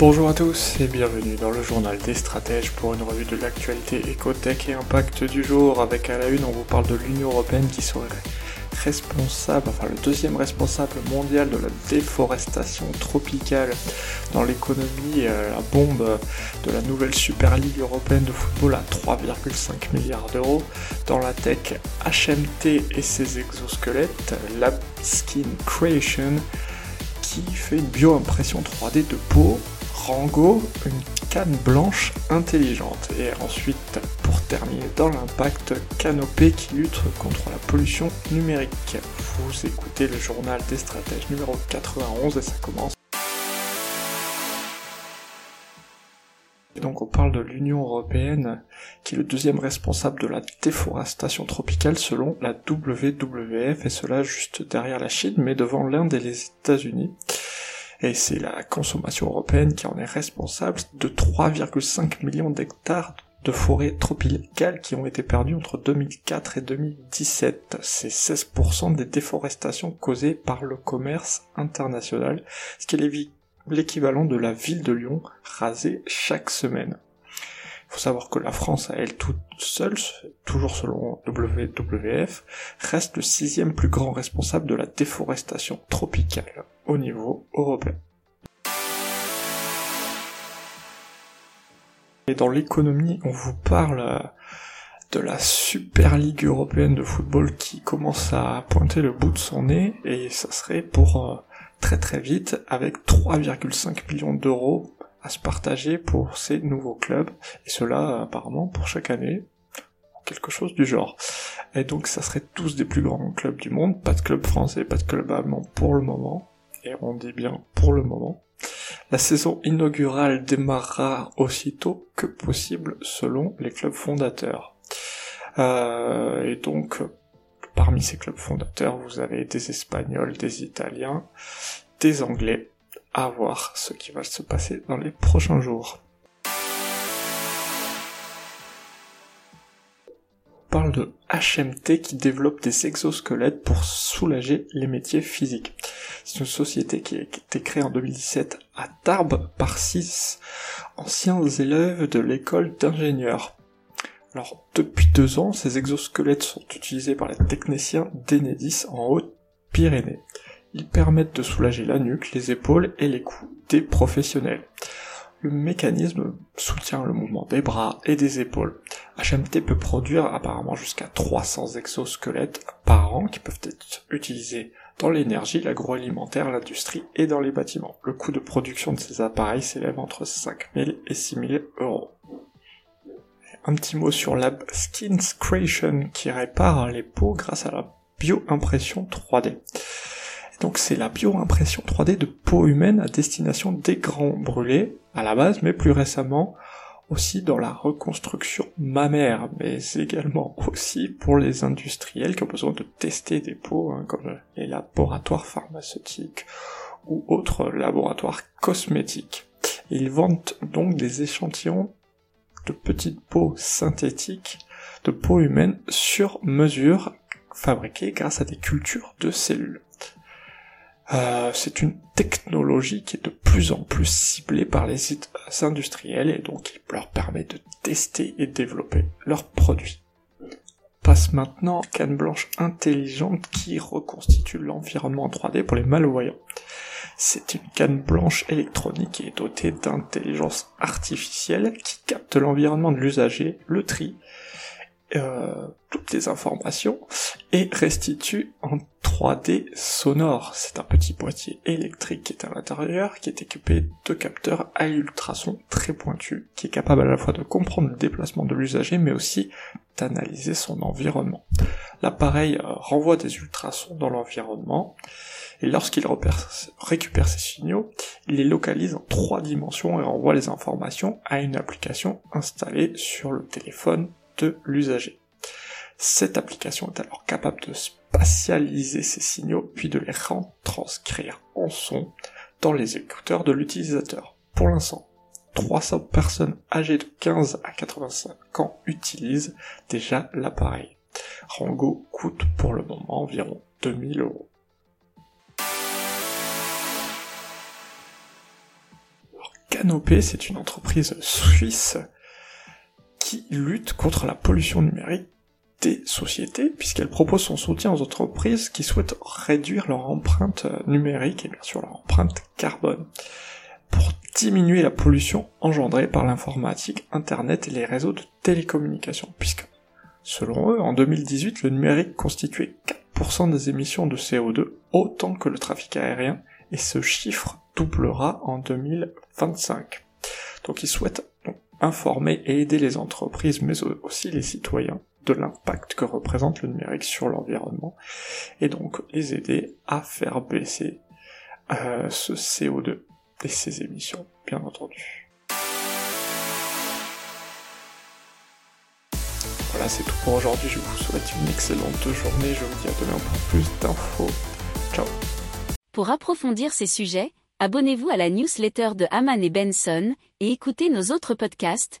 Bonjour à tous et bienvenue dans le journal des stratèges pour une revue de l'actualité écotech et impact du jour. Avec à la une, on vous parle de l'Union Européenne qui serait responsable, enfin le deuxième responsable mondial de la déforestation tropicale. Dans l'économie, euh, la bombe de la nouvelle Super League européenne de football à 3,5 milliards d'euros, dans la tech HMT et ses exosquelettes, Lab Skin Creation qui fait une bio-impression 3D de peau Rango, une canne blanche intelligente. Et ensuite, pour terminer dans l'impact, Canopé qui lutte contre la pollution numérique. Vous écoutez le journal des stratèges numéro 91 et ça commence. Donc on parle de l'Union européenne qui est le deuxième responsable de la déforestation tropicale selon la WWF et cela juste derrière la Chine mais devant l'Inde et les États-Unis et c'est la consommation européenne qui en est responsable de 3,5 millions d'hectares de forêts tropicales qui ont été perdues entre 2004 et 2017. C'est 16% des déforestations causées par le commerce international, ce qui est l'équivalent de la ville de Lyon rasée chaque semaine. Il faut savoir que la France, elle toute seule, toujours selon WWF, reste le sixième plus grand responsable de la déforestation tropicale au niveau européen. Et dans l'économie, on vous parle de la Super Ligue européenne de football qui commence à pointer le bout de son nez et ça serait pour euh, très très vite avec 3,5 millions d'euros à se partager pour ces nouveaux clubs, et cela apparemment pour chaque année, quelque chose du genre. Et donc ça serait tous des plus grands clubs du monde, pas de club français, pas de club allemand pour le moment, et on dit bien pour le moment. La saison inaugurale démarrera aussitôt que possible selon les clubs fondateurs. Euh, et donc, parmi ces clubs fondateurs, vous avez des Espagnols, des Italiens, des Anglais, à voir ce qui va se passer dans les prochains jours. On parle de HMT qui développe des exosquelettes pour soulager les métiers physiques. C'est une société qui a été créée en 2017 à Tarbes par six anciens élèves de l'école d'ingénieurs. Alors, depuis deux ans, ces exosquelettes sont utilisés par les techniciens d'Enedis en Haute-Pyrénées. Ils permettent de soulager la nuque, les épaules et les coups des professionnels. Le mécanisme soutient le mouvement des bras et des épaules. HMT peut produire apparemment jusqu'à 300 exosquelettes par an qui peuvent être utilisés dans l'énergie, l'agroalimentaire, l'industrie et dans les bâtiments. Le coût de production de ces appareils s'élève entre 5000 et 6000 euros. Un petit mot sur Lab Skins Creation qui répare les peaux grâce à la bio-impression 3D. Donc c'est la bio-impression 3D de peau humaine à destination des grands brûlés à la base, mais plus récemment aussi dans la reconstruction mammaire, mais également aussi pour les industriels qui ont besoin de tester des peaux, hein, comme les laboratoires pharmaceutiques ou autres laboratoires cosmétiques. Ils vendent donc des échantillons de petites peaux synthétiques de peau humaine sur mesure fabriquées grâce à des cultures de cellules. Euh, c'est une technologie qui est de plus en plus ciblée par les industriels et donc il leur permet de tester et développer leurs produits. Passe maintenant canne blanche intelligente qui reconstitue l'environnement en 3D pour les malvoyants. C'est une canne blanche électronique est dotée d'intelligence artificielle qui capte l'environnement de l'usager, le tri, euh, toutes les informations et restitue en 3D sonore. C'est un petit boîtier électrique qui est à l'intérieur, qui est équipé de capteurs à ultrasons très pointus, qui est capable à la fois de comprendre le déplacement de l'usager, mais aussi d'analyser son environnement. L'appareil euh, renvoie des ultrasons dans l'environnement, et lorsqu'il récupère ces signaux, il les localise en trois dimensions et envoie les informations à une application installée sur le téléphone de l'usager. Cette application est alors capable de spatialiser ces signaux puis de les retranscrire en son dans les écouteurs de l'utilisateur. Pour l'instant, 300 personnes âgées de 15 à 85 ans utilisent déjà l'appareil. Rango coûte pour le moment environ 2000 euros. Canopé, c'est une entreprise suisse qui lutte contre la pollution numérique des sociétés, puisqu'elle propose son soutien aux entreprises qui souhaitent réduire leur empreinte numérique et bien sûr leur empreinte carbone, pour diminuer la pollution engendrée par l'informatique, Internet et les réseaux de télécommunications, puisque, selon eux, en 2018, le numérique constituait 4% des émissions de CO2, autant que le trafic aérien, et ce chiffre doublera en 2025. Donc ils souhaitent informer et aider les entreprises, mais aussi les citoyens de l'impact que représente le numérique sur l'environnement, et donc les aider à faire baisser euh, ce CO2 et ses émissions, bien entendu. Voilà, c'est tout pour aujourd'hui. Je vous souhaite une excellente journée. Je vous dis à demain pour plus d'infos. Ciao. Pour approfondir ces sujets, abonnez-vous à la newsletter de Haman et Benson et écoutez nos autres podcasts